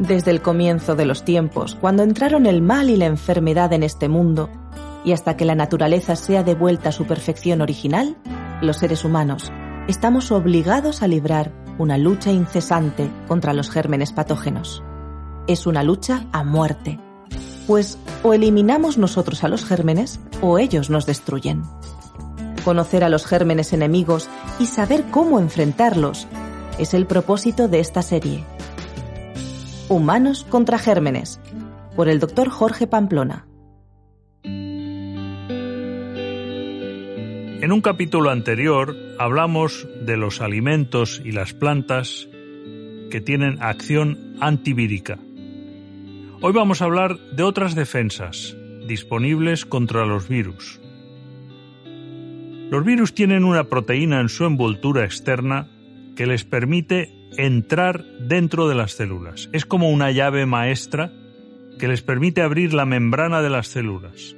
Desde el comienzo de los tiempos, cuando entraron el mal y la enfermedad en este mundo, y hasta que la naturaleza sea devuelta a su perfección original, los seres humanos estamos obligados a librar una lucha incesante contra los gérmenes patógenos. Es una lucha a muerte, pues o eliminamos nosotros a los gérmenes o ellos nos destruyen. Conocer a los gérmenes enemigos y saber cómo enfrentarlos es el propósito de esta serie Humanos contra Gérmenes, por el doctor Jorge Pamplona. En un capítulo anterior hablamos de los alimentos y las plantas que tienen acción antivírica. Hoy vamos a hablar de otras defensas disponibles contra los virus. Los virus tienen una proteína en su envoltura externa que les permite entrar dentro de las células. Es como una llave maestra que les permite abrir la membrana de las células.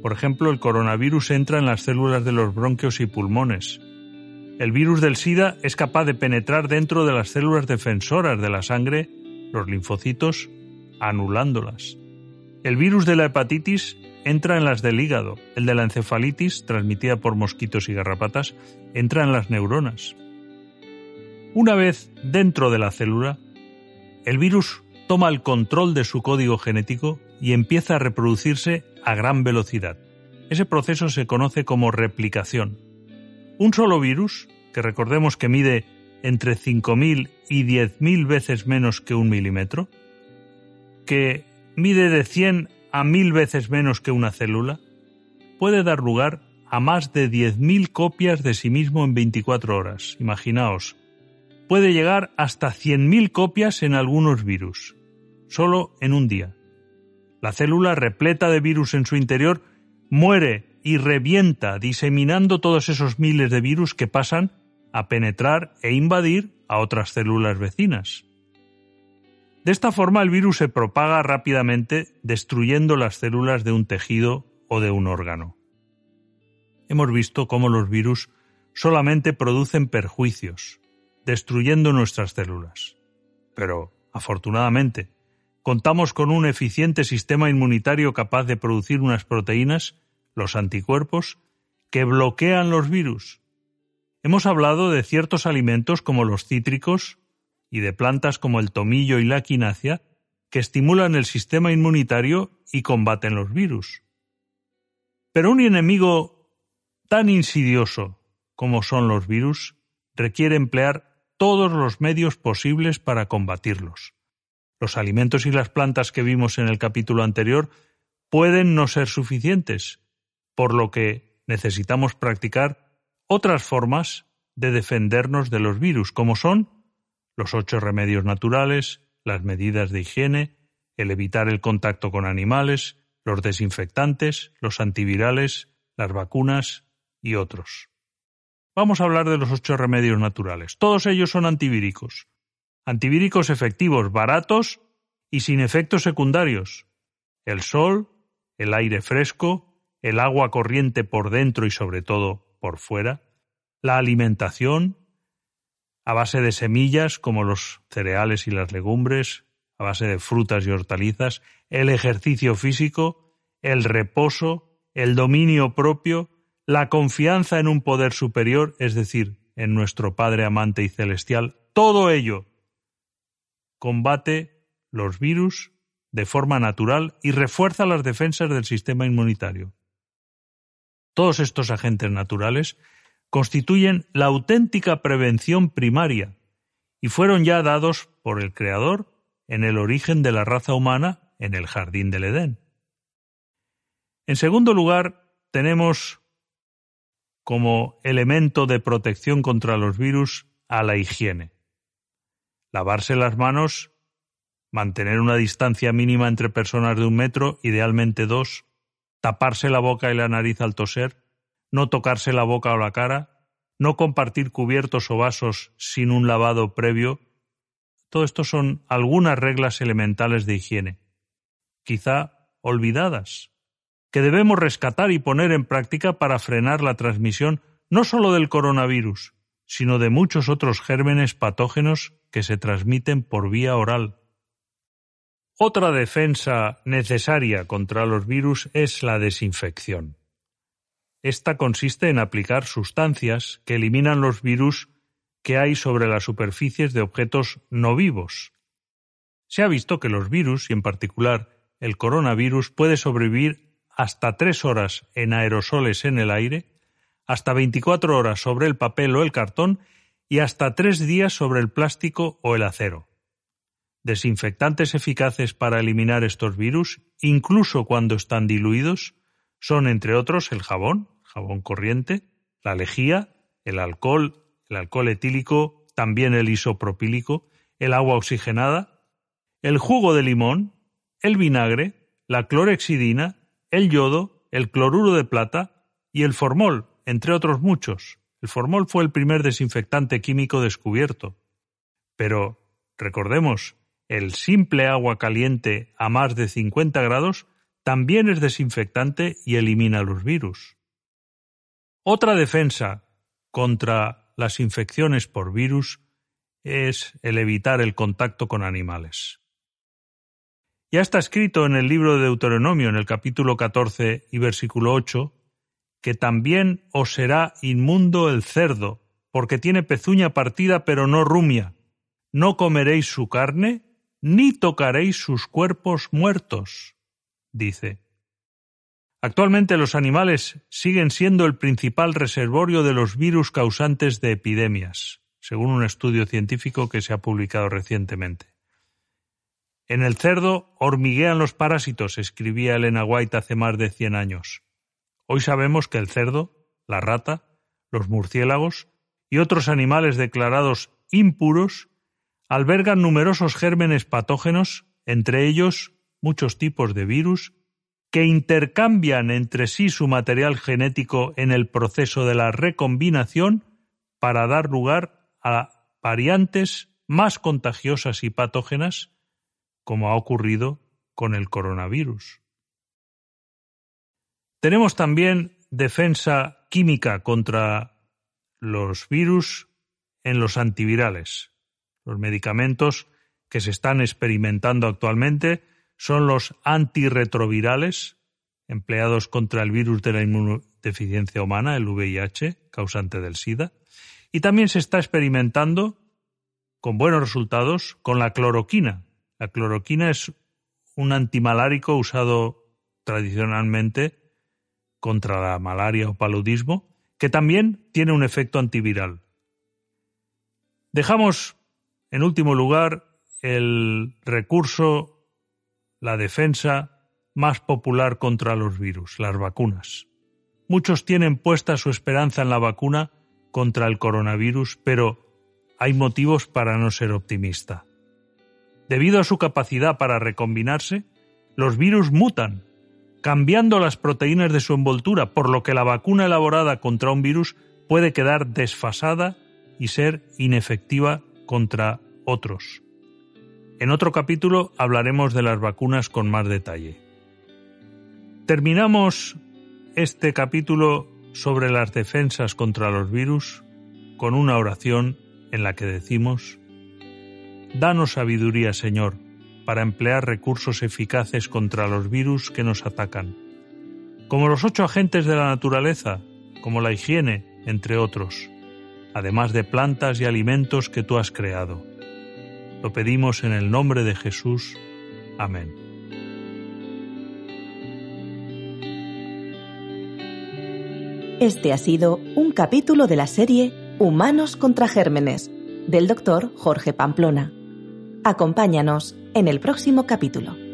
Por ejemplo, el coronavirus entra en las células de los bronquios y pulmones. El virus del SIDA es capaz de penetrar dentro de las células defensoras de la sangre, los linfocitos, anulándolas. El virus de la hepatitis entra en las del hígado. El de la encefalitis, transmitida por mosquitos y garrapatas, entra en las neuronas. Una vez dentro de la célula, el virus toma el control de su código genético y empieza a reproducirse a gran velocidad. Ese proceso se conoce como replicación. Un solo virus, que recordemos que mide entre 5.000 y 10.000 veces menos que un milímetro, que mide de 100 a 1.000 veces menos que una célula, puede dar lugar a más de 10.000 copias de sí mismo en 24 horas. Imaginaos, puede llegar hasta 100.000 copias en algunos virus, solo en un día. La célula repleta de virus en su interior muere y revienta diseminando todos esos miles de virus que pasan a penetrar e invadir a otras células vecinas. De esta forma el virus se propaga rápidamente destruyendo las células de un tejido o de un órgano. Hemos visto cómo los virus solamente producen perjuicios, destruyendo nuestras células. Pero, afortunadamente, contamos con un eficiente sistema inmunitario capaz de producir unas proteínas, los anticuerpos, que bloquean los virus. Hemos hablado de ciertos alimentos como los cítricos y de plantas como el tomillo y la quinacia que estimulan el sistema inmunitario y combaten los virus. Pero un enemigo tan insidioso como son los virus requiere emplear todos los medios posibles para combatirlos. Los alimentos y las plantas que vimos en el capítulo anterior pueden no ser suficientes, por lo que necesitamos practicar otras formas de defendernos de los virus, como son los ocho remedios naturales, las medidas de higiene, el evitar el contacto con animales, los desinfectantes, los antivirales, las vacunas y otros. Vamos a hablar de los ocho remedios naturales. Todos ellos son antivíricos. Antivíricos efectivos, baratos y sin efectos secundarios. El sol, el aire fresco, el agua corriente por dentro y sobre todo por fuera, la alimentación, a base de semillas como los cereales y las legumbres, a base de frutas y hortalizas, el ejercicio físico, el reposo, el dominio propio, la confianza en un poder superior, es decir, en nuestro Padre amante y celestial, todo ello combate los virus de forma natural y refuerza las defensas del sistema inmunitario. Todos estos agentes naturales constituyen la auténtica prevención primaria y fueron ya dados por el Creador en el origen de la raza humana en el jardín del Edén. En segundo lugar, tenemos como elemento de protección contra los virus a la higiene. Lavarse las manos mantener una distancia mínima entre personas de un metro, idealmente dos, taparse la boca y la nariz al toser, no tocarse la boca o la cara, no compartir cubiertos o vasos sin un lavado previo. Todo esto son algunas reglas elementales de higiene, quizá olvidadas, que debemos rescatar y poner en práctica para frenar la transmisión no solo del coronavirus, sino de muchos otros gérmenes patógenos que se transmiten por vía oral. Otra defensa necesaria contra los virus es la desinfección. Esta consiste en aplicar sustancias que eliminan los virus que hay sobre las superficies de objetos no vivos. Se ha visto que los virus, y en particular el coronavirus, puede sobrevivir hasta tres horas en aerosoles en el aire, hasta 24 horas sobre el papel o el cartón y hasta tres días sobre el plástico o el acero. Desinfectantes eficaces para eliminar estos virus, incluso cuando están diluidos, son entre otros el jabón, jabón corriente, la lejía, el alcohol, el alcohol etílico, también el isopropílico, el agua oxigenada, el jugo de limón, el vinagre, la clorexidina, el yodo, el cloruro de plata y el formol, entre otros muchos. El formol fue el primer desinfectante químico descubierto. Pero, recordemos, el simple agua caliente a más de 50 grados también es desinfectante y elimina los virus. Otra defensa contra las infecciones por virus es el evitar el contacto con animales. Ya está escrito en el libro de Deuteronomio, en el capítulo 14 y versículo 8, que también os será inmundo el cerdo, porque tiene pezuña partida pero no rumia. No comeréis su carne, ni tocaréis sus cuerpos muertos, dice. Actualmente los animales siguen siendo el principal reservorio de los virus causantes de epidemias, según un estudio científico que se ha publicado recientemente. En el cerdo hormiguean los parásitos, escribía Elena White hace más de cien años. Hoy sabemos que el cerdo, la rata, los murciélagos y otros animales declarados impuros albergan numerosos gérmenes patógenos, entre ellos muchos tipos de virus, que intercambian entre sí su material genético en el proceso de la recombinación para dar lugar a variantes más contagiosas y patógenas, como ha ocurrido con el coronavirus. Tenemos también defensa química contra los virus en los antivirales. Los medicamentos que se están experimentando actualmente son los antirretrovirales empleados contra el virus de la inmunodeficiencia humana, el VIH, causante del SIDA, y también se está experimentando con buenos resultados con la cloroquina. La cloroquina es un antimalárico usado tradicionalmente contra la malaria o paludismo, que también tiene un efecto antiviral. Dejamos en último lugar, el recurso, la defensa más popular contra los virus, las vacunas. Muchos tienen puesta su esperanza en la vacuna contra el coronavirus, pero hay motivos para no ser optimista. Debido a su capacidad para recombinarse, los virus mutan, cambiando las proteínas de su envoltura, por lo que la vacuna elaborada contra un virus puede quedar desfasada y ser inefectiva contra otros. En otro capítulo hablaremos de las vacunas con más detalle. Terminamos este capítulo sobre las defensas contra los virus con una oración en la que decimos, Danos sabiduría, Señor, para emplear recursos eficaces contra los virus que nos atacan, como los ocho agentes de la naturaleza, como la higiene, entre otros además de plantas y alimentos que tú has creado. Lo pedimos en el nombre de Jesús. Amén. Este ha sido un capítulo de la serie Humanos contra Gérmenes del doctor Jorge Pamplona. Acompáñanos en el próximo capítulo.